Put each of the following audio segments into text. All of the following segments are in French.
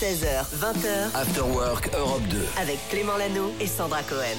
16h, 20h, After Work Europe 2. avec Clément Lano et Sandra Cohen.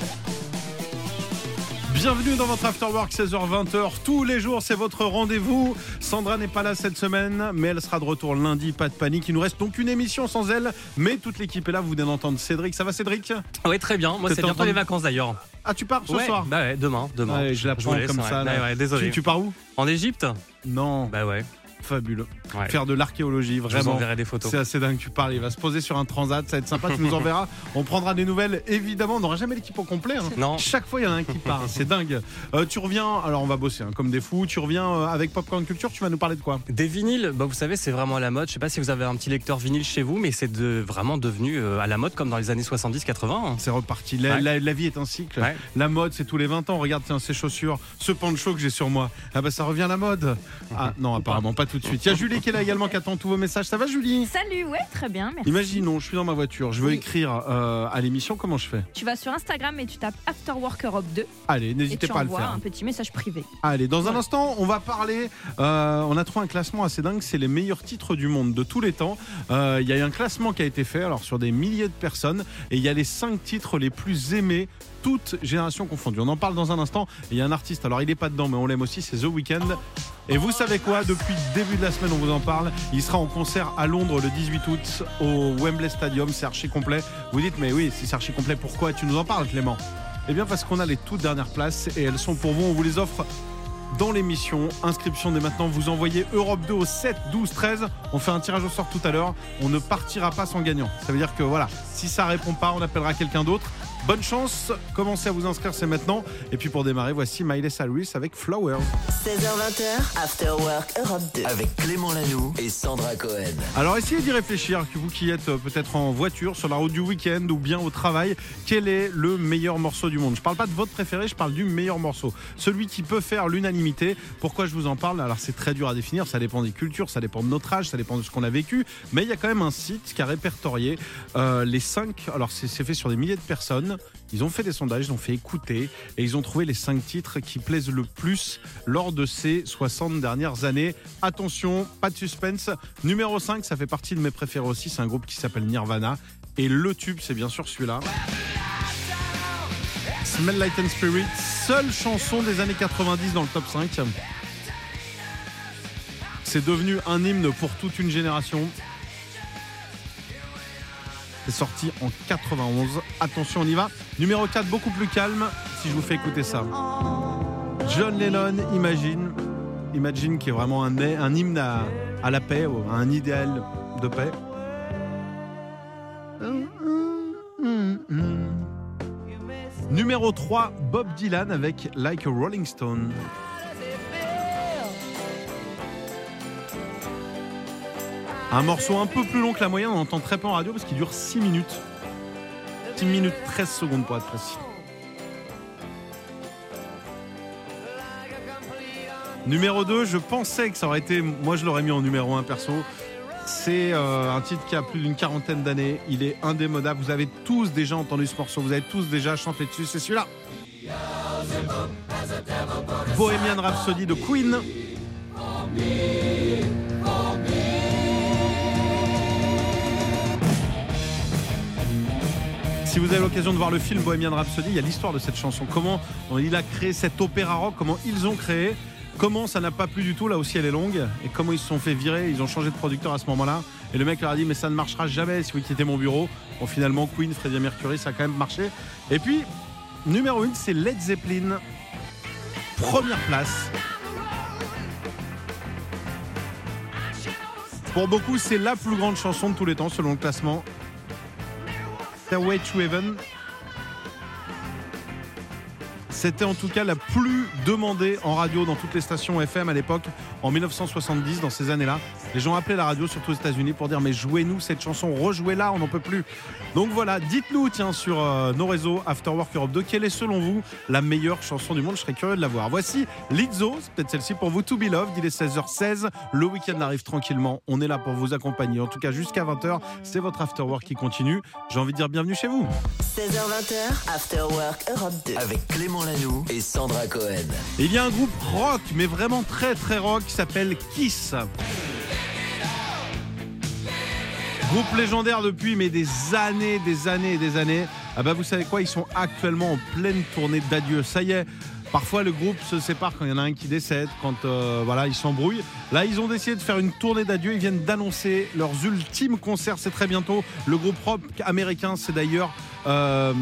Bienvenue dans votre After Work 16h-20h. Tous les jours, c'est votre rendez-vous. Sandra n'est pas là cette semaine, mais elle sera de retour lundi. Pas de panique. Il nous reste donc une émission sans elle, mais toute l'équipe est là. Vous venez d'entendre Cédric. Ça va, Cédric? Oui, très bien. Moi, c'est bientôt les vacances d'ailleurs. Ah, tu pars ce ouais, soir? Bah ouais, demain. demain. Ouais, je la prends laisse, comme ouais. ça. là. Ouais, ouais, désolé. Tu, tu pars où? En Égypte? Non, Bah ouais. Fabuleux. ouais. Faire de l'archéologie, Je vous vraiment. des photos. C'est assez dingue, tu parles. Il va se poser sur un transat, ça va être sympa, tu nous enverras. On prendra des nouvelles, évidemment. On n'aura jamais l'équipe au complet. hein. Non. Chaque fois, il y en a un qui part. C'est dingue. Euh, tu reviens, alors on va bosser hein, comme des fous. Tu reviens euh, avec Popcorn Culture, tu vas nous parler de quoi? Des vinyles, bah vous savez, c'est vraiment à la mode. Je sais pas si vous avez un petit lecteur vinyle chez vous, mais c'est de, vraiment devenu euh, à la mode comme dans les années 70-80. hein. C'est reparti. La, Ouais. la- la vie est un cycle. Ouais. La mode, c'est tous les 20 ans. Regarde, tiens, ces chaussures, ce pancho que j'ai sur moi. Ah bah ça revient à la mode. Ah non, apparemment pas tout de suite. Il y a Julie qui est là également qui attend tous vos messages. Ça va, Julie? Salut, ouais, très bien, merci. Imaginons, je suis dans ma voiture, je veux Oui. écrire euh, à l'émission, comment je fais? Tu vas sur Instagram et tu tapes After Work Europe 2 Allez, n'hésitez pas à le faire. un petit message privé. Allez, dans un Ouais. instant, on va parler. euh, on a trouvé un classement assez dingue. C'est les meilleurs titres du monde de tous les temps. Euh, Il y a eu un classement qui a été fait, alors sur des milliers de personnes, et il y a les cinq titres les plus aimés. Toutes générations confondues. On en parle dans un instant. Il y a un artiste, alors il est pas dedans, mais on l'aime aussi, c'est The Weeknd. Et vous savez quoi Depuis le début de la semaine, on vous en parle. Il sera en concert à Londres le 18 août au Wembley Stadium. C'est archi complet. Vous dites, mais oui, si c'est archi complet, pourquoi tu nous en parles, Clément? Eh bien, parce qu'on a les toutes dernières places et elles sont pour vous. On vous les offre dans l'émission. Inscription dès maintenant. Vous envoyez Europe 2 au 7, 12, 13. On fait un tirage au sort tout à l'heure. On ne partira pas sans gagnant. Ça veut dire que voilà, si ça répond pas, on appellera quelqu'un d'autre. Bonne chance. Commencez à vous inscrire, c'est maintenant. Et puis pour démarrer, voici Miley Cyrus avec Flowers. 16h, 20h, After Work Europe 2. Avec Clément Lanoux et Sandra Cohen. Alors essayez d'y réfléchir, que vous qui êtes euh, peut-être en voiture, sur la route du week-end ou bien au travail, quel est le meilleur morceau du monde? Je parle pas de votre préféré, je parle du meilleur morceau. Celui qui peut faire l'unanimité. Pourquoi je vous en parle? Alors c'est très dur à définir, ça dépend des cultures, ça dépend de notre âge, ça dépend de ce qu'on a vécu. Mais il y a quand même un site qui a répertorié euh, les 5, alors c'est fait sur des milliers de personnes. Ils ont fait des sondages, ils ont fait écouter et ils ont trouvé les 5 titres qui plaisent le plus lors de ces 60 dernières années. Attention, pas de suspense. Numéro 5, ça fait partie de mes préférés aussi, c'est un groupe qui s'appelle Nirvana. Et le tube, c'est bien sûr celui-là. Smell Light and Spirit, seule chanson des années 90 dans le top 5. C'est devenu un hymne pour toute une génération. C'est sorti en 91. Attention, on y va. Numéro 4, beaucoup plus calme, si je vous fais écouter ça. John Lennon, Imagine. Imagine qui est vraiment un, un hymne à, à la paix, à un idéal de paix. Numéro 3, Bob Dylan avec Like a Rolling Stone. Un morceau un peu plus long que la moyenne, on entend très peu en radio parce qu'il dure 6 minutes. 6 minutes 13 secondes pour être précis. Numéro 2, je pensais que ça aurait été. Moi, je l'aurais mis en numéro 1 perso. C'est euh, un titre qui a plus d'une quarantaine d'années. Il est indémodable. Vous avez tous déjà entendu ce morceau. Vous avez tous déjà chanté dessus. C'est celui-là. Bohemian Rhapsody de Queen. Si vous avez l'occasion de voir le film Bohemian Rhapsody, il y a l'histoire de cette chanson. Comment il a créé cet opéra rock, comment ils ont créé, comment ça n'a pas plu du tout, là aussi elle est longue, et comment ils se sont fait virer, ils ont changé de producteur à ce moment-là. Et le mec leur a dit, mais ça ne marchera jamais si vous quittez mon bureau. Bon, finalement, Queen, Freddie Mercury, ça a quand même marché. Et puis, numéro 1, c'est Led Zeppelin. Première place. Pour beaucoup, c'est la plus grande chanson de tous les temps, selon le classement. The witch weight driven C'était en tout cas la plus demandée en radio dans toutes les stations FM à l'époque, en 1970, dans ces années-là. Les gens appelaient la radio, surtout aux États-Unis, pour dire Mais jouez-nous cette chanson, rejouez-la, on n'en peut plus. Donc voilà, dites-nous, tiens, sur euh, nos réseaux After Work Europe 2, quelle est selon vous la meilleure chanson du monde? Je serais curieux de la voir. Voici Lizzo, c'est peut-être celle-ci pour vous, To Be Loved. Il est 16h16, le week-end arrive tranquillement. On est là pour vous accompagner, en tout cas jusqu'à 20h. C'est votre After Work qui continue. J'ai envie de dire bienvenue chez vous. 16h20, After Work Europe 2. Avec Clément Et Sandra Cohen. Il y a un groupe rock, mais vraiment très très rock, qui s'appelle Kiss. Groupe légendaire depuis mais des années, des années et des années. Ah bah vous savez quoi, ils sont actuellement en pleine tournée d'adieu. Ça y est, parfois le groupe se sépare quand il y en a un qui décède, quand euh, voilà, ils s'embrouillent. Là, ils ont décidé de faire une tournée d'adieu. Ils viennent d'annoncer leurs ultimes concerts. C'est très bientôt. Le groupe rock américain, c'est d'ailleurs euh,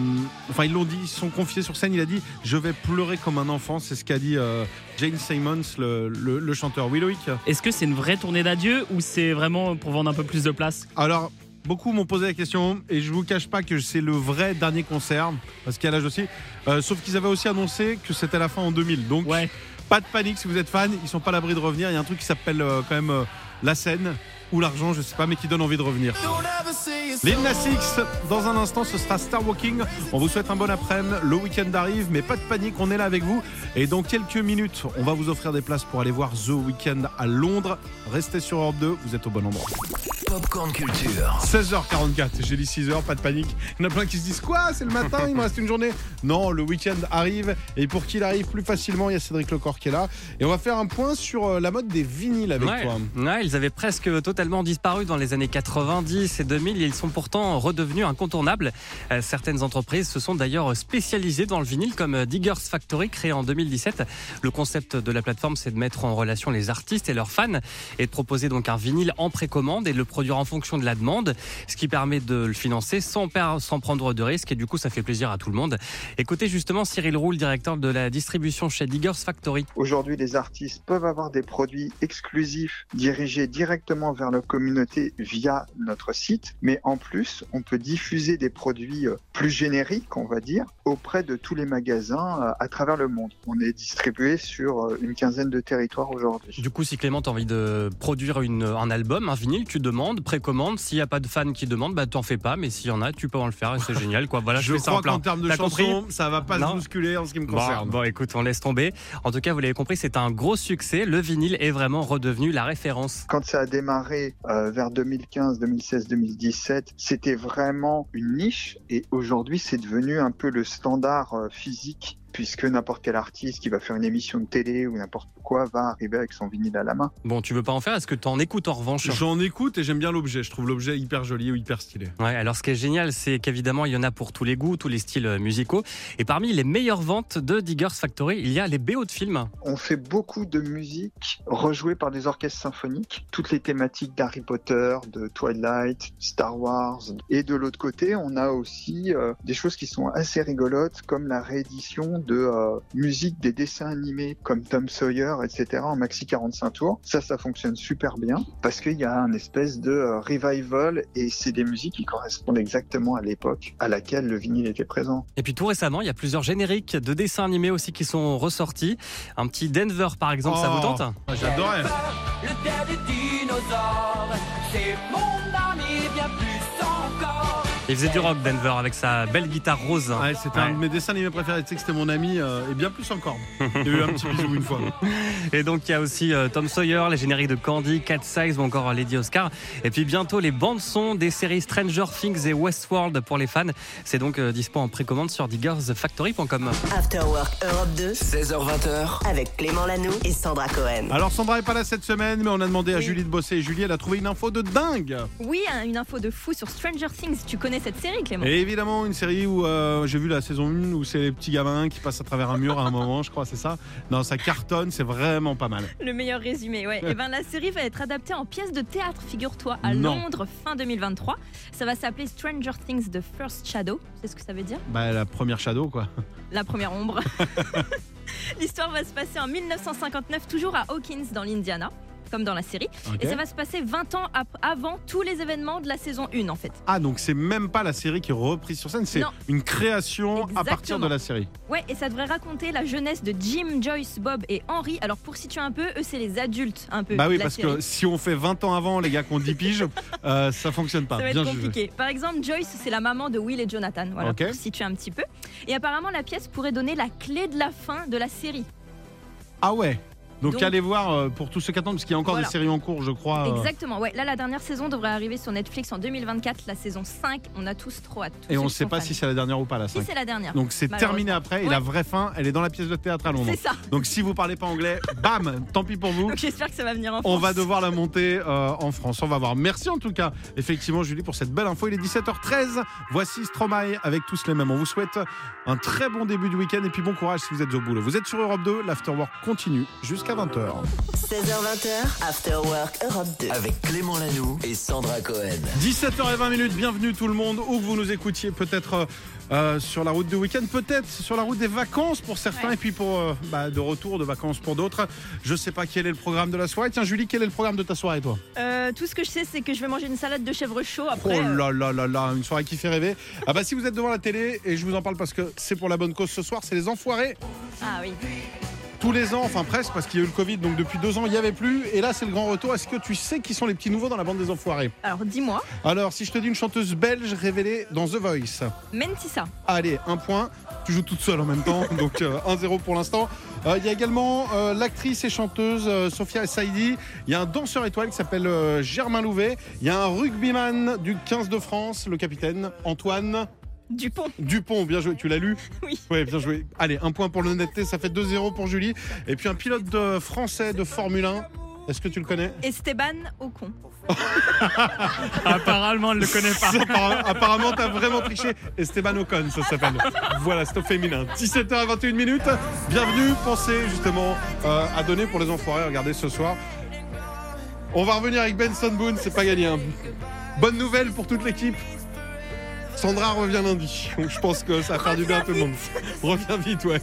enfin, ils l'ont dit, ils se sont confiés sur scène. Il a dit Je vais pleurer comme un enfant. C'est ce qu'a dit euh, Jane Simons, le, le- le chanteur. Loïc Est-ce que c'est une vraie tournée d'adieu ou c'est vraiment pour vendre un peu plus de place? Alors, beaucoup m'ont posé la question et je vous cache pas que c'est le vrai dernier concert parce qu'il y a l'âge aussi. Euh, sauf qu'ils avaient aussi annoncé que c'était la fin en 2000. Donc, Ouais. pas de panique si vous êtes fan. Ils sont pas à l'abri de revenir. Il y a un truc qui s'appelle quand même la scène ou l'argent, je sais pas, mais qui donne envie de revenir. Lil Nas X, dans un instant, ce sera Star Walking. On vous souhaite un bon après-midi. Le week-end arrive, mais pas de panique, on est là avec vous. Et dans quelques minutes, on va vous offrir des places pour aller voir The Weeknd à Londres. Restez sur Europe 2, vous êtes au bon endroit. Popcorn Culture. 16h44, j'ai dit 6h, pas de panique. Il y en a plein qui se disent quoi C'est le matin, il me reste une journée. Non, le week-end arrive et pour qu'il arrive plus facilement, il y a Cédric Lecor qui est là. Et on va faire un point sur euh, la mode des vinyles avec Ouais. toi. Ouais, ils avaient presque totalement disparu dans les années 90 et 2000 et ils sont pourtant redevenus incontournables. Euh, certaines entreprises se sont d'ailleurs spécialisées dans le vinyle comme euh, Diggers Factory créé en 2017. Le concept de la plateforme c'est de mettre en relation les artistes et leurs fans et de proposer donc un vinyle en précommande et le produire en fonction de la demande, ce qui permet de le financer sans, sans prendre de risques et du coup ça fait plaisir à tout le monde. Écoutez justement Cyril Roux, le directeur de la distribution chez Diggers Factory. Aujourd'hui, les artistes peuvent avoir des produits exclusifs dirigés directement vers la communauté via notre site, mais en plus, on peut diffuser des produits euh, plus génériques, on va dire, auprès de tous les magasins euh, à travers le monde. On est distribué sur euh, une quinzaine de territoires aujourd'hui. Du coup, si Clément, as envie de produire une, un album, un vinyle, tu demandes, précommande. S'il n'y a pas de fans qui demandent, bah t'en fais pas. Mais s'il y en a, tu peux en le faire et c'est génial. Quoi. Voilà, je fais ça en crois plein. qu'en termes de chansons, ça va pas Non. se bousculer en ce qui me Bon, concerne. bon, écoute, on laisse tomber. En tout cas, vous l'avez compris, c'est un gros succès. Le vinyle est vraiment redevenu la référence. Quand ça a démarré euh, vers 2015, 2016, 2017, c'était vraiment une niche et aujourd'hui c'est devenu un peu le standard euh, physique puisque n'importe quel artiste qui va faire une émission de télé ou n'importe quoi va arriver avec son vinyle à la main. Bon, tu veux pas en faire? Est-ce que tu en écoutes en revanche? J'en écoute et j'aime bien l'objet. Je trouve l'objet hyper joli ou hyper stylé. Ouais, alors ce qui est génial, c'est qu'évidemment, il y en a pour tous les goûts, tous les styles euh, musicaux. Et parmi les meilleures ventes de Diggers Factory, il y a les BO de films. On fait beaucoup de musique rejouée par des orchestres symphoniques, toutes les thématiques d'Harry Potter, de Twilight, Star Wars. Et de l'autre côté, on a aussi euh, des choses qui sont assez rigolotes, comme la réédition de euh, musique des dessins animés comme Tom Sawyer, etc. en maxi 45 tours. Ça, ça fonctionne super bien parce qu'il y a un espèce de euh, revival et c'est des musiques qui correspondent exactement à l'époque à laquelle le vinyle était présent. Et puis tout récemment, il y a plusieurs génériques de dessins animés aussi qui sont ressortis. Un petit Denver, par exemple, ça vous Oh, tente? J'adorais. Le père des dinosaures, c'est mon Il faisait du rock, Denver, avec sa belle guitare rose. Ouais, c'était un Ouais. de mes dessins animés préférés. Tu sais que c'était mon ami euh, et bien plus encore. Il y a eu un petit bisou une fois. Et donc il y a aussi euh, Tom Sawyer, les génériques de Candy, Cat Size ou encore Lady Oscar. Et puis bientôt les bandes son des séries Stranger Things et Westworld pour les fans. C'est donc euh, dispo en précommande sur diggersfactory.com. After Work Europe 2 16h20h. avec Clément Lanoux et Sandra Cohen. Alors Sandra est pas là cette semaine, mais on a demandé à Oui. Julie de bosser. Et Julie, elle a trouvé une info de dingue. Oui, hein, une info de fou sur Stranger Things. Tu connais cette série, Clément Et évidemment, une série où euh, j'ai vu la saison 1 où c'est les petits gamins qui passent à travers un mur à un moment, je crois, c'est ça. Non, ça cartonne, c'est vraiment pas mal. Le meilleur résumé, ouais. Et ben la série va être adaptée en pièce de théâtre, figure-toi, à Non. Londres fin 2023. Ça va s'appeler Stranger Things The First Shadow. C'est ce que ça veut dire? Bah, la première Shadow, quoi. La première ombre. L'histoire va se passer en 1959, toujours à Hawkins, dans l'Indiana, comme dans la série. Et ça va se passer 20 ans avant tous les événements de la saison 1, en fait. Ah, donc c'est même pas la série qui est reprise sur scène, c'est une création à partir de la série. Ouais, et ça devrait raconter la jeunesse de Jim, Joyce, Bob et Henry. Alors, pour situer un peu, eux, c'est les adultes, un peu. Bah oui, de la parce série. que si on fait 20 ans avant, les gars qui ont 10 piges, euh, ça fonctionne pas. Ça va Bien être jugé. compliqué. Par exemple, Joyce, c'est la maman de Will et Jonathan. Voilà, pour situer un petit peu. Et apparemment, la pièce pourrait donner la clé de la fin de la série. Ah ouais Donc, Donc- allez voir euh, pour tous ceux qui attendent, parce qu'il y a encore Voilà. des séries en cours, je crois. euh, Exactement, ouais. Là, la dernière saison devrait arriver sur Netflix en 2024, la saison 5. On a tous trop hâte. et on ne sait pas fans. si c'est la dernière ou pas, la Si 5. c'est la dernière. Donc c'est terminé après, et la Ouais. vraie fin, elle est dans la pièce de théâtre à Londres. C'est ça. Donc si vous parlez pas anglais, bam, tant pis pour vous. Donc j'espère que ça va venir en On France. va devoir la monter euh, en France. On va voir. Merci en tout cas, effectivement, Julie, pour cette belle info. Il est 17h13. Voici Stromae avec tous les mêmes. On vous souhaite un très bon début de week-end et puis bon courage si vous êtes au boulot. Vous êtes sur Europe 2. L'Afterwork continue jusqu'à 20h. 16h20, After Work Europe 2. Avec Clément Lanoux et Sandra Cohen. 17h20 minutes. Bienvenue tout le monde. Où que vous nous écoutiez, peut-être. euh, euh, sur la route de week-end, peut-être sur la route des vacances pour certains, Ouais. et puis pour euh, bah, de retour de vacances pour d'autres. Je sais pas quel est le programme de la soirée. Tiens, Julie, quel est le programme de ta soirée, toi? Euh, tout ce que je sais, c'est que je vais manger une salade de chèvre chaud Oh après. euh, là là là là, une soirée qui fait rêver. Ah bah si vous êtes devant la télé, et je vous en parle parce que c'est pour la bonne cause ce soir, c'est les enfoirés. Ah oui. Tous les ans, enfin presque, parce qu'il y a eu le Covid, donc depuis deux ans il n'y avait plus. Et là c'est le grand retour. Est-ce que tu sais qui sont les petits nouveaux dans la bande des enfoirés? Alors dis-moi, Alors si je te dis une chanteuse belge révélée dans The Voice. Mentissa. Allez, un point. Tu joues toute seule en même temps, donc euh, 1-0 pour l'instant. Euh, Il y a également euh, l'actrice et chanteuse euh, Sophia Saidi. Il y a un danseur étoile qui s'appelle Germain Louvet. Il y a un rugbyman du 15 de France, le capitaine Antoine Dupont. Dupont. Bien joué, tu l'as lu Oui. Ouais, bien joué. Allez, un point pour l'honnêteté, ça fait 2-0 pour Julie. Et puis un pilote de français de Formule 1. Est-ce que tu le connais? Esteban Ocon. Apparemment, elle le connaît pas. Apparemment, t'as vraiment triché. Esteban Ocon, ça s'appelle. Voilà, c'est au féminin. 17h21 minutes. Bienvenue. Pensez justement euh, à donner pour les enfoirés. Regardez ce soir. On va revenir avec Benson Boone, c'est pas gagné. hein. Bonne nouvelle pour toute l'équipe. Sandra revient lundi. Donc je pense que ça va faire du bien à tout le monde. Reviens vite, ouais.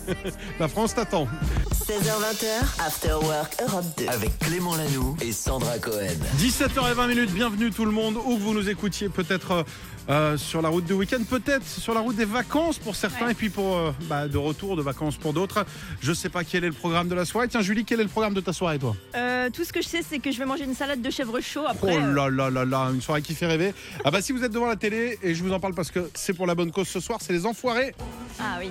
La France t'attend. 16h20, After Work Europe 2. Avec Clément Lanoux et Sandra Cohen. 17h20 minutes, bienvenue tout le monde, où que vous nous écoutiez, peut-être euh, sur la route de week-end, peut-être sur la route des vacances pour certains, Ouais. et puis pour euh, bah, de retour de vacances pour d'autres. Je sais pas quel est le programme de la soirée. Tiens, Julie, quel est le programme de ta soirée, toi? Euh, tout ce que je sais, c'est que je vais manger une salade de chèvre chaud Oh après. euh, là là là là, une soirée qui fait rêver. Ah bah si vous êtes devant la télé, et je vous en parle parce que c'est pour la bonne cause ce soir, c'est les enfoirés. Ah oui.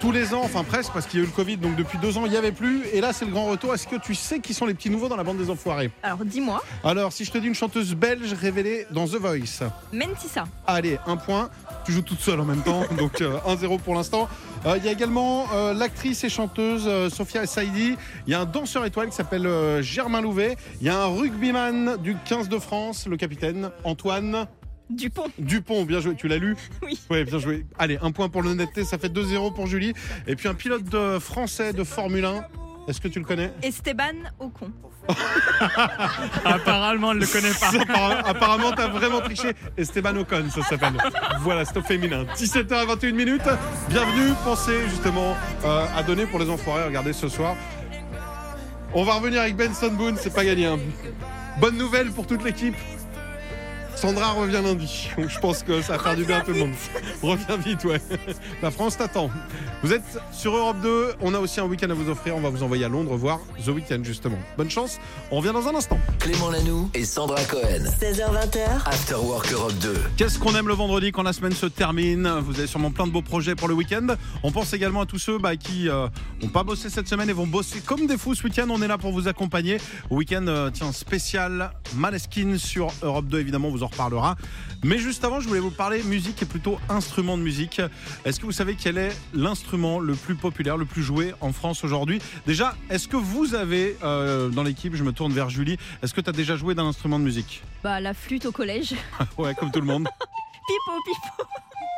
Tous les ans, enfin presque, parce qu'il y a eu le Covid, donc depuis deux ans il n'y avait plus. Et là c'est le grand retour. Est-ce que tu sais qui sont les petits nouveaux dans la bande des enfoirés? Alors dis-moi, Alors si je te dis une chanteuse belge révélée dans The Voice. Mentissa. Allez, un point. Tu joues toute seule en même temps, donc euh, 1-0 pour l'instant. Euh, Il y a également euh, l'actrice et chanteuse euh, Sophia Saidi. Il y a un danseur étoile qui s'appelle Germain Louvet. Il y a un rugbyman du 15 de France, le capitaine Antoine Dupont. Dupont. Bien joué, tu l'as lu Oui. Ouais, bien joué. Allez, un point pour l'honnêteté, ça fait 2-0 pour Julie. Et puis un pilote de français de Formule 1. Est-ce que tu le connais? Esteban Ocon. Apparemment, elle le connaît pas. Apparemment, t'as vraiment triché. Esteban Ocon, ça s'appelle. Voilà, c'est au féminin. 17h21 minutes. Bienvenue. Pensez justement euh, à donner pour les enfoirés. Regardez ce soir. On va revenir avec Benson Boone, c'est pas gagné. hein. Bonne nouvelle pour toute l'équipe. Sandra revient lundi. Donc je pense que ça va faire du bien à tout le monde. Reviens vite, ouais. La France t'attend. Vous êtes sur Europe 2. On a aussi un week-end à vous offrir. On va vous envoyer à Londres voir The Weeknd, justement. Bonne chance. On revient dans un instant. Clément Lanoux et Sandra Cohen. 16h20, After Work Europe 2. Qu'est-ce qu'on aime le vendredi quand la semaine se termine? Vous avez sûrement plein de beaux projets pour le week-end. On pense également à tous ceux bah, qui n'ont pas bossé cette semaine et vont bosser comme des fous ce week-end. On est là pour vous accompagner. Au week-end, euh, tiens, spécial Maleskin sur Europe 2, évidemment, on vous en reparlera. Mais juste avant, je voulais vous parler musique et plutôt instrument de musique. Est-ce que vous savez quel est l'instrument le plus populaire, le plus joué en France aujourd'hui? Déjà, est-ce que vous avez euh, dans l'équipe, je me tourne vers Julie, est-ce que tu as déjà joué d'un instrument de musique? Bah la flûte au collège. Ouais, comme tout le monde. Pipo, pipo.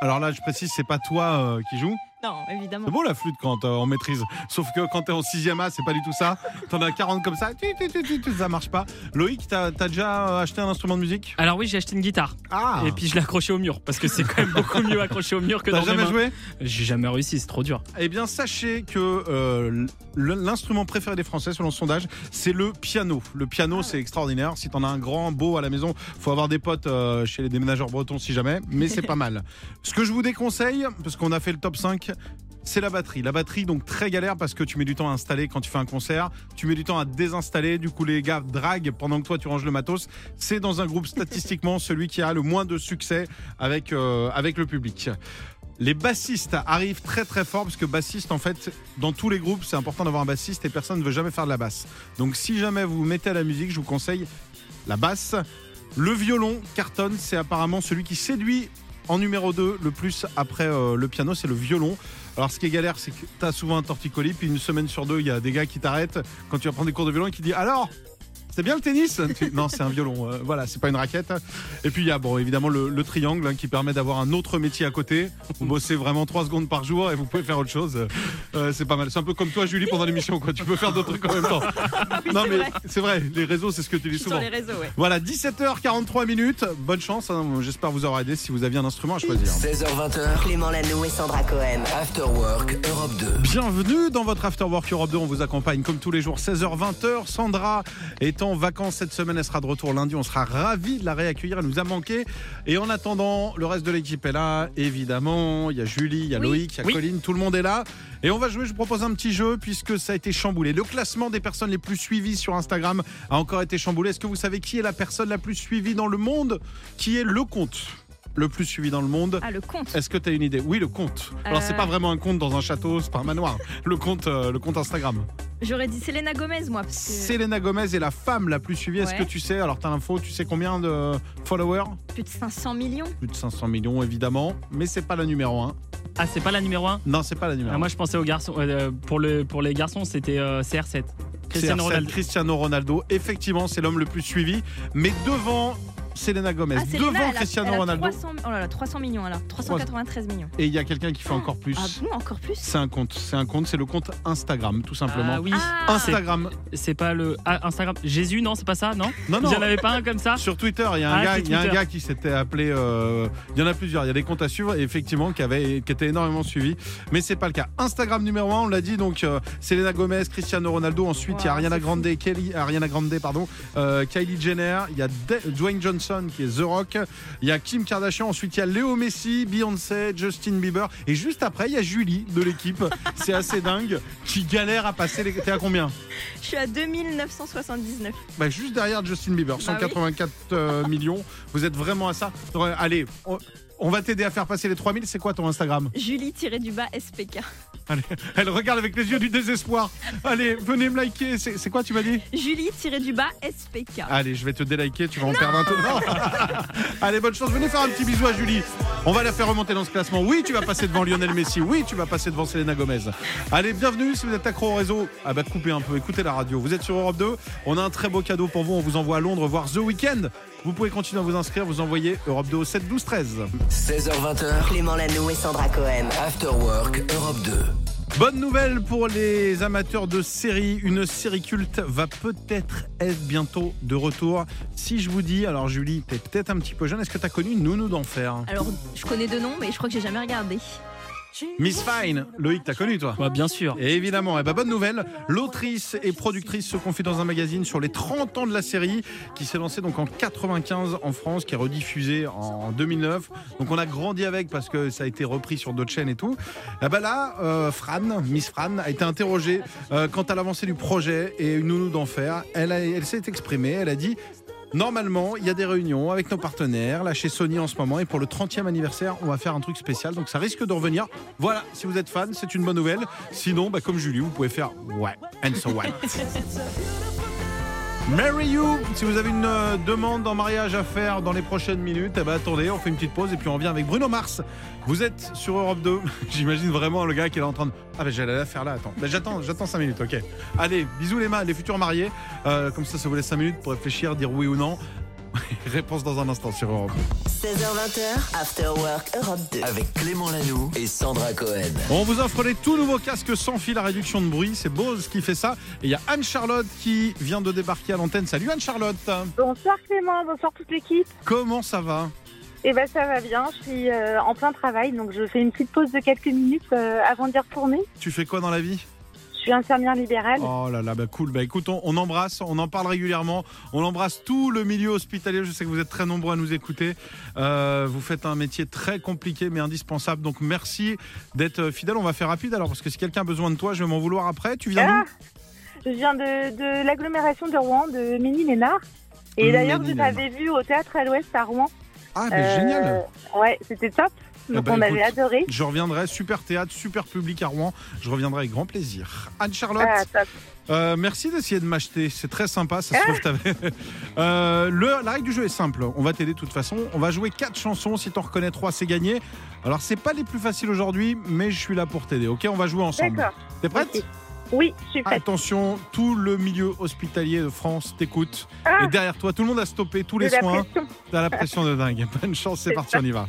Alors là, je précise, c'est pas toi euh, qui joues. Non, évidemment. C'est beau la flûte quand euh, on maîtrise. Sauf que quand t'es en 6ème A, c'est pas du tout ça. T'en as 40 comme ça, tu, tu, tu, tu, tu, ça marche pas. Loïc, t'as as déjà euh, acheté un instrument de musique? Alors oui, j'ai acheté une guitare. Ah Et puis je l'ai accroché au mur parce que c'est quand même beaucoup mieux accroché au mur que T'as dans mes jamais mains. joué? J'ai jamais réussi, c'est trop dur. Eh bien, sachez que euh, l'instrument préféré des Français, selon le sondage, c'est le piano. Le piano, c'est extraordinaire. Si t'en as un grand, beau à la maison, faut avoir des potes euh, chez les déménageurs bretons si jamais, mais c'est pas mal. Ce que je vous déconseille, parce qu'on a fait le top 5, c'est la batterie. La batterie, donc très galère parce que tu mets du temps à installer quand tu fais un concert, tu mets du temps à désinstaller, du coup les gars draguent pendant que toi tu ranges le matos. C'est dans un groupe statistiquement celui qui a le moins de succès avec, euh, avec le public. Les bassistes arrivent très très fort parce que bassiste en fait dans tous les groupes c'est important d'avoir un bassiste et personne ne veut jamais faire de la basse. Donc si jamais vous vous mettez à la musique, je vous conseille la basse. Le violon cartonne, c'est apparemment celui qui séduit en numéro 2 le plus après euh, le piano, c'est le violon. Alors ce qui est galère, c'est que tu souvent un torticolis, puis une semaine sur deux, il y a des gars qui t'arrêtent quand tu vas prendre des cours de violon et qui disent alors c'est bien le tennis Non, c'est un violon. euh, voilà, c'est pas une raquette. Et puis il y a bon, évidemment le, le triangle hein, qui permet d'avoir un autre métier à côté. Vous bossez vraiment 3 secondes par jour et vous pouvez faire autre chose. Euh, c'est pas mal. C'est un peu comme toi, Julie, pendant l'émission. Quoi. Tu peux faire d'autres trucs en même temps. Oui, non, mais c'est vrai, les réseaux, c'est ce que tu dis souvent. sur les réseaux, ouais. Voilà, 17h43 minutes. Bonne chance. hein. J'espère vous avoir aidé si vous aviez un instrument à choisir. 16h20h, Clément Lano et Sandra Cohen. After Work Europe 2. Bienvenue dans votre After Work Europe 2. On vous accompagne comme tous les jours, 16h-20h. Sandra est en vacances cette semaine. Elle sera de retour lundi. On sera ravis de la réaccueillir. Elle nous a manqué. Et en attendant, le reste de l'équipe est là. Évidemment, il y a Julie, il y a Oui. Loïc, il y a Oui. Colline. Tout le monde est là. Et on va jouer. Je vous propose un petit jeu puisque ça a été chamboulé. Le classement des personnes les plus suivies sur Instagram a encore été chamboulé. Est-ce que vous savez qui est la personne la plus suivie dans le monde Qui est le compte le plus suivi dans le monde Ah, le compte. est-ce que tu as une idée? Oui, le compte. Alors, c'est Euh. pas vraiment un compte dans un château, c'est pas un manoir. Le compte, euh, le compte Instagram. J'aurais dit Selena Gomez, moi. Parce que Selena Gomez est la femme la plus suivie. Est-ce que tu sais? Alors, tu as l'info, tu sais combien de followers? Plus de 500 millions. Plus de 500 millions, évidemment. Mais c'est pas la numéro 1. Ah, c'est pas la numéro 1 Non, c'est pas la numéro 1. Moi, je pensais aux garçons. euh, pour, le, pour les garçons, c'était euh, CR7. Cristiano Ronaldo. Cristiano Ronaldo. Effectivement, c'est l'homme le plus suivi. Mais devant Selena Gomez, Ah, Selena, devant elle a- Cristiano elle a Ronaldo. 300, oh là là, 300 millions, alors. 393 millions. Et il y a quelqu'un qui fait encore plus. Ah bon, encore plus? C'est un compte. C'est un compte. C'est le compte Instagram, tout simplement. Ah oui, Ah. Instagram. c'est pas le. Ah, Instagram. Jésus, non, c'est pas ça, non? Non, Il non. y en avait pas un comme ça? Sur Twitter, il y a un, Ah, gars, il y a un gars qui s'était appelé. euh, il y en a plusieurs. Il y a des comptes à suivre, et effectivement, qui, avait, qui étaient énormément suivis. Mais c'est pas le cas. Instagram numéro 1, on l'a dit. Donc, euh, Selena Gomez, Cristiano Ronaldo. Ensuite, il y a Ariana Grande, Kelly, Ariana Grande, pardon, euh, Kylie Jenner. Il y a De- Dwayne Johnson qui est The Rock. Il y a Kim Kardashian. Ensuite, il y a Léo Messi, Beyoncé, Justin Bieber. Et juste après, il y a Julie de l'équipe. c'est assez dingue. Qui galère à passer les. T'es à combien Je suis à 2979. bah, juste derrière Justin Bieber, Bah 184 euh, millions. Vous êtes vraiment à ça? Allez, on, on va t'aider à faire passer les 3000. C'est quoi ton Instagram Julie-du-bas SPK. Allez, Elle regarde avec les yeux du désespoir. Allez, venez me liker. C'est quoi tu m'as dit Julie-du-bas SPK. Allez, je vais te déliker. Tu vas en perdre un. Non. allez, bonne chance. Venez faire un petit bisou à Julie. On va la faire remonter dans ce classement. Oui, tu vas passer devant Lionel Messi. Oui, tu vas passer devant Selena Gomez. Allez, bienvenue. Si vous êtes accro au réseau, ah bah coupez un peu. Écoutez la radio. Vous êtes sur Europe 2. On a un très beau cadeau pour vous. On vous envoie à Londres voir The Weeknd. Vous pouvez continuer à vous inscrire. Vous envoyez Europe 2 au 7 12 13. 16h20h, Clément Lano et Sandra Cohen. After Work Europe 2. Bonne nouvelle pour les amateurs de séries. Une série culte va peut-être être bientôt de retour. Si je vous dis, alors Julie, t'es peut-être un petit peu jeune, est-ce que t'as connu Nounou d'enfer? Alors, je connais deux noms, mais je crois que j'ai jamais regardé. Miss Fine, Loïc, t'as connu toi Bah, Bien sûr. Et évidemment, eh ben, bonne nouvelle, l'autrice et productrice se confie dans un magazine sur les 30 ans de la série qui s'est lancée donc en 95 en France, qui est rediffusée en 2009. Donc on a grandi avec parce que ça a été repris sur d'autres chaînes et tout. Et ben là, euh, Fran, Miss Fran, a été interrogée euh, quant à l'avancée du projet et une nounou d'enfer. Elle, a- elle s'est exprimée, elle a dit Normalement, il y a des réunions avec nos partenaires, là chez Sony en ce moment, et pour le 30e anniversaire, on va faire un truc spécial, donc ça risque de revenir. Voilà, si vous êtes fan, c'est une bonne nouvelle. Sinon, bah, comme Julie, vous pouvez faire ouais, and so what. Marry You, si vous avez une euh, demande en mariage à faire dans les prochaines minutes, eh ben, attendez, on fait une petite pause et puis on revient avec Bruno Mars. Vous êtes sur Europe 2, j'imagine vraiment le gars qui est en train de... Ah ben j'allais la faire là, attends. Ben, j'attends, j'attends 5 minutes, ok. Allez, bisous les, ma- les futurs mariés. Euh, comme ça, ça vous laisse 5 minutes pour réfléchir, dire oui ou non. Réponse dans un instant sur Europe. 16h20, After Work Europe 2. Avec Clément Lanoux et Sandra Cohen. On vous offre les tout nouveaux casques sans fil à réduction de bruit. C'est Bose qui fait ça. Et il y a Anne-Charlotte qui vient de débarquer à l'antenne. Salut Anne-Charlotte. Bonsoir Clément, bonsoir toute l'équipe. Comment ça va? Eh ben ça va bien, je suis euh, en plein travail, donc je fais une petite pause de quelques minutes euh, avant d'y retourner. Tu fais quoi dans la vie? Je suis infirmière libérale. Oh là là, bah cool. Bah écoute, on, on embrasse, on en parle régulièrement. On embrasse tout le milieu hospitalier. Je sais que vous êtes très nombreux à nous écouter. Euh, vous faites un métier très compliqué mais indispensable. Donc merci d'être fidèle. On va faire rapide alors parce que si quelqu'un a besoin de toi, je vais m'en vouloir après. Tu viens Ah, d'où je viens de, de l'agglomération de Rouen, de Ménil-Ménard. Et d'ailleurs, je t'avais vu au théâtre à l'Ouest à Rouen. Ah, mais Euh, génial. Ouais, c'était top. Donc Eh ben, on avait adoré. Je reviendrai, super théâtre, super public à Rouen. Je reviendrai avec grand plaisir. Anne-Charlotte, Ah, euh, merci d'essayer de m'acheter. C'est très sympa, ça se trouve. t'avais- Euh, le, la règle du jeu est simple. On va t'aider de toute façon. On va jouer quatre chansons. Si t'en reconnais trois, c'est gagné. Alors, c'est pas les plus faciles aujourd'hui, mais je suis là pour t'aider. Ok, on va jouer ensemble. T'es prête? Oui, je suis prête. Attention, tout le milieu hospitalier de France t'écoute. Ah. Et derrière toi, tout le monde a stoppé tous les soins. T'as la pression de dingue. Bonne chance, c'est C'est parti, ça. on y va.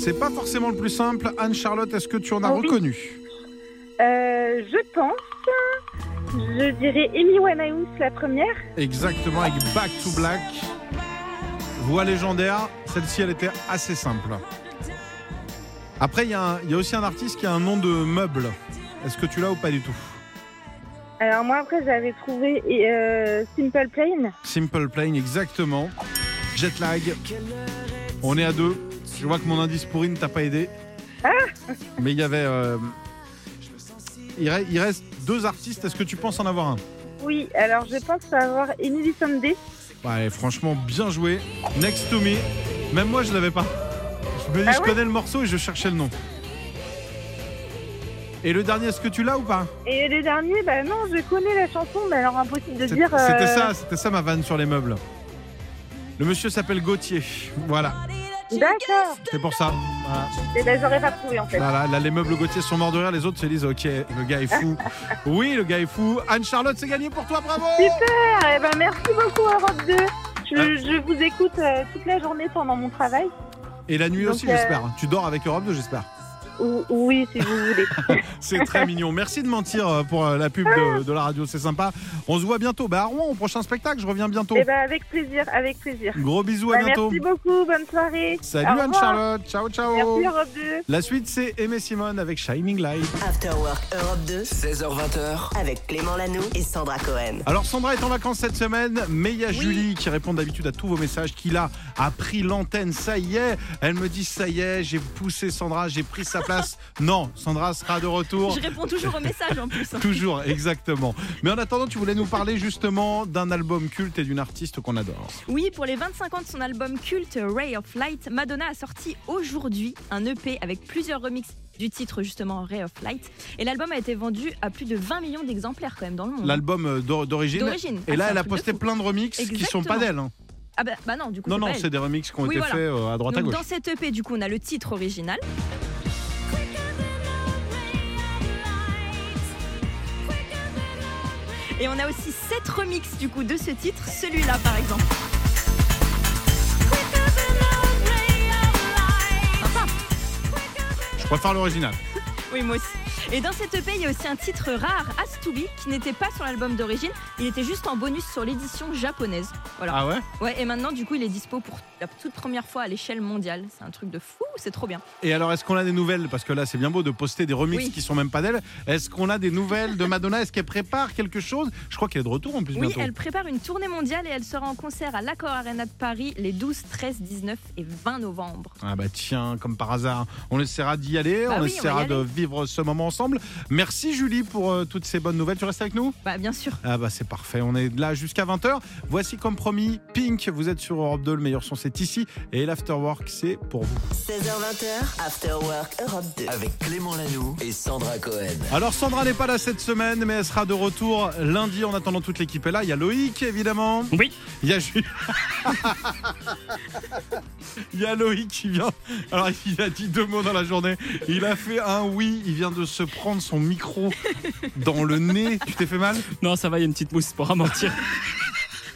c'est pas forcément le plus simple. Anne-Charlotte, est-ce que tu en as Oui. reconnu? Euh, je pense. Je dirais Amy Winehouse la première. Exactement, avec Back to Black. Voix légendaire. Celle-ci, elle était assez simple. Après, il y, a y aussi un artiste qui a un nom de meuble. Est-ce que tu l'as ou pas du tout? Alors moi après j'avais trouvé euh, Simple Plan. Simple Plane, exactement. Jet lag. On est à deux. Je vois que mon indice pourri ne t'a pas aidé. Mais il y avait. euh, Il, re- il reste deux artistes. Est-ce que tu penses en avoir un? Oui, alors je pense avoir Emily Sunday. Ouais, franchement, bien joué. Next to me. Même moi, je l'avais pas. Je me dis, Ah je ouais connais le morceau et je cherchais le nom. Et le dernier, est-ce que tu l'as ou pas? Et les derniers, bah non, je connais la chanson, mais alors impossible de C'est- dire. euh, C'était ça, c'était ça ma vanne sur les meubles. Le monsieur s'appelle Gauthier. Voilà, D'accord. c'est pour ça. Voilà. Et ben j'aurais pas trouvé en fait. Voilà, là, les meubles Gauthier sont morts de rire, les autres se disent Ok, le gars est fou. Oui, le gars est fou. Anne-Charlotte, c'est gagné pour toi, bravo Super. Et ben merci beaucoup Europe 2. Je, Ah. je vous écoute euh, toute la journée pendant mon travail. Et la nuit Donc, aussi, euh, j'espère. Tu dors avec Europe 2, j'espère. Ou- oui, si vous voulez. C'est très mignon. Merci de mentir euh, pour euh, la pub de, de la radio, c'est sympa. On se voit bientôt. Bah, à Rouen, au prochain spectacle, je reviens bientôt. Et ben avec plaisir, avec plaisir. Gros bisous, à Bah, bientôt. merci beaucoup, bonne soirée. Salut. Anne-Charlotte. Ciao, ciao. Merci Europe 2. La suite, c'est Aimé Simone avec Shining Light. After Work Europe 2 16h20h, avec Clément Lanoux et Sandra Cohen. Alors Sandra est en vacances cette semaine, mais il y a Julie qui répond d'habitude à tous vos messages, qui là a pris l'antenne, ça y est. Elle me dit ça y est, j'ai poussé Sandra, j'ai pris sa place. Non, Sandra sera de retour. Je réponds toujours aux messages en plus. Toujours, exactement. Mais en attendant, tu voulais nous parler justement d'un album culte et d'une artiste qu'on adore. Oui, pour les 25 ans de son album culte Ray of Light, Madonna a sorti aujourd'hui un EP avec plusieurs remixes du titre justement Ray of Light. Et l'album a été vendu à plus de 20 millions d'exemplaires quand même dans le monde. L'album euh, d'or- d'origine. D'origine. Et Ah, là, c'est elle a de posté plein de remixes qui sont pas Exactement. d'elle. hein. Ah bah, bah non, du coup Non, c'est non, c'est des remixes qui ont Oui, été voilà. faits euh, à droite à gauche. dans cette EP, du coup, on a le titre original. Et on a aussi sept remixes du coup de ce titre, celui-là par exemple. Je préfère l'original. Oui, moi aussi. Et dans cette EP, il y a aussi un titre rare, As to Be, qui n'était pas sur l'album d'origine. Il était juste en bonus sur l'édition japonaise. Voilà. Ah ouais? Ouais, et maintenant, du coup, il est dispo pour la toute première fois à l'échelle mondiale. C'est un truc de fou, c'est trop bien. Et alors, est-ce qu'on a des nouvelles? Parce que là, c'est bien beau de poster des remixes Oui. qui sont même pas d'elle. Est-ce qu'on a des nouvelles de Madonna? Est-ce qu'elle prépare quelque chose? Je crois qu'elle est de retour en plus Oui, bientôt. elle prépare une tournée mondiale et elle sera en concert à l'Accor Arena de Paris les 12, 13, 19 et 20 novembre. Ah bah tiens, comme par hasard, on essaiera d'y aller, Bah on oui, essaiera de vivre ce moment ensemble. Merci Julie pour euh, toutes ces bonnes nouvelles. Tu restes avec nous? Bah, bien sûr. Ah bah c'est parfait, on est là jusqu'à 20h. Voici comme promis, Pink, vous êtes sur Europe 2, le meilleur son c'est ici. Et l'Afterwork c'est pour vous. 16h20, After Work Europe 2. avec Clément Lanoux et Sandra Cohen. Alors Sandra n'est pas là cette semaine, mais elle sera de retour lundi en attendant toute l'équipe est là. Il y a Loïc évidemment. Oui. Il y a Jules. Il y a Loïc qui vient. Alors il a dit deux mots dans la journée. Il a fait un oui. Il vient de se prendre son micro dans le nez. Tu t'es fait mal? Non, ça va, il y a une petite mousse pour amortir.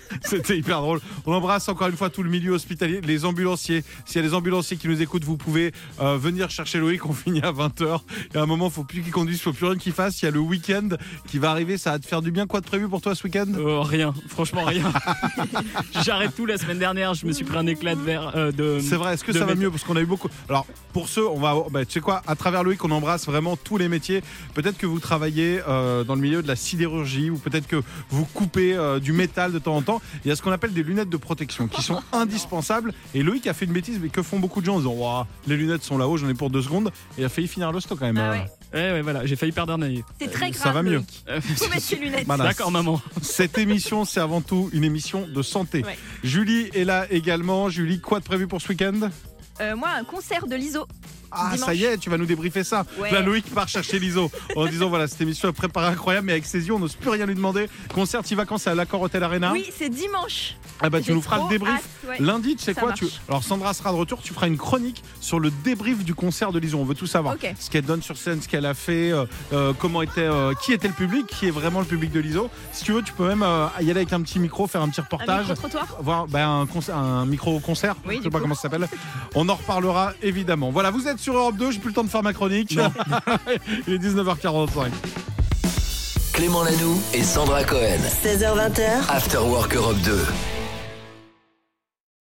C'était hyper drôle. On embrasse encore une fois tout le milieu hospitalier, les ambulanciers. S'il y a des ambulanciers qui nous écoutent, vous pouvez euh, venir chercher Loïc. On finit à 20h. Et à un moment, faut plus qu'il conduise, faut plus rien qu'il fasse. Il y a le week-end qui va arriver. Ça va te faire du bien. Quoi de prévu pour toi ce week-end? Euh, rien, franchement rien. J'arrête tout la semaine dernière, je me suis pris un éclat de verre. euh, de, C'est vrai, est-ce que ça va mieux? Parce qu'on a eu beaucoup. Alors, pour ceux, on va. Bah, tu sais quoi? À travers Loïc, on embrasse vraiment tous les métiers. Peut-être que vous travaillez dans le milieu de la sidérurgie ou peut-être que vous coupez du métal de temps en temps. Il y a ce qu'on appelle des lunettes de protection qui sont indispensables. Et Loïc a fait une bêtise, mais que font beaucoup de gens en disant les lunettes sont là-haut, j'en ai pour deux secondes. Et il a failli finir l'hosto quand même. Ah Euh, ouais. Ouais, ouais, voilà, j'ai failli perdre un œil. C'est très ça grave. va mieux. Euh, Faut mettre ses lunettes. D'accord, maman. Cette émission, c'est avant tout une émission de santé. Ouais. Julie est là également. Julie, quoi de prévu pour ce week-end? Euh, moi, un concert de l'ISO. Ah, Dimanche. ça y est, tu vas nous débriefer ça. Ouais. Là, Loïc part chercher l'ISO en disant voilà, cette émission est préparée incroyable, mais avec ses yeux, on n'ose plus rien lui demander. Concert, y vacances à l'Accord Hotel Arena. Oui, c'est dimanche. Ah bah, tu nous feras le débrief. hâte, ouais. Lundi, tu sais Ça quoi marche. tu... Alors, Sandra sera de retour. Tu feras une chronique sur le débrief du concert de l'ISO. On veut tout savoir. Ok. Ce qu'elle donne sur scène, ce qu'elle a fait, euh, euh, comment était, euh, qui était le public, qui est vraiment le public de l'ISO. Si tu veux, tu peux même euh, y aller avec un petit micro, faire un petit Un reportage. micro-trottoir voir bah, un, concert- un micro-concert, Oui, je sais pas coup. comment ça s'appelle. On en reparlera évidemment. Voilà, vous êtes sur Europe 2, j'ai plus le temps de faire ma chronique. Il est 19h45. Clément Lanoux et Sandra Cohen. 16h20h, After Work Europe 2.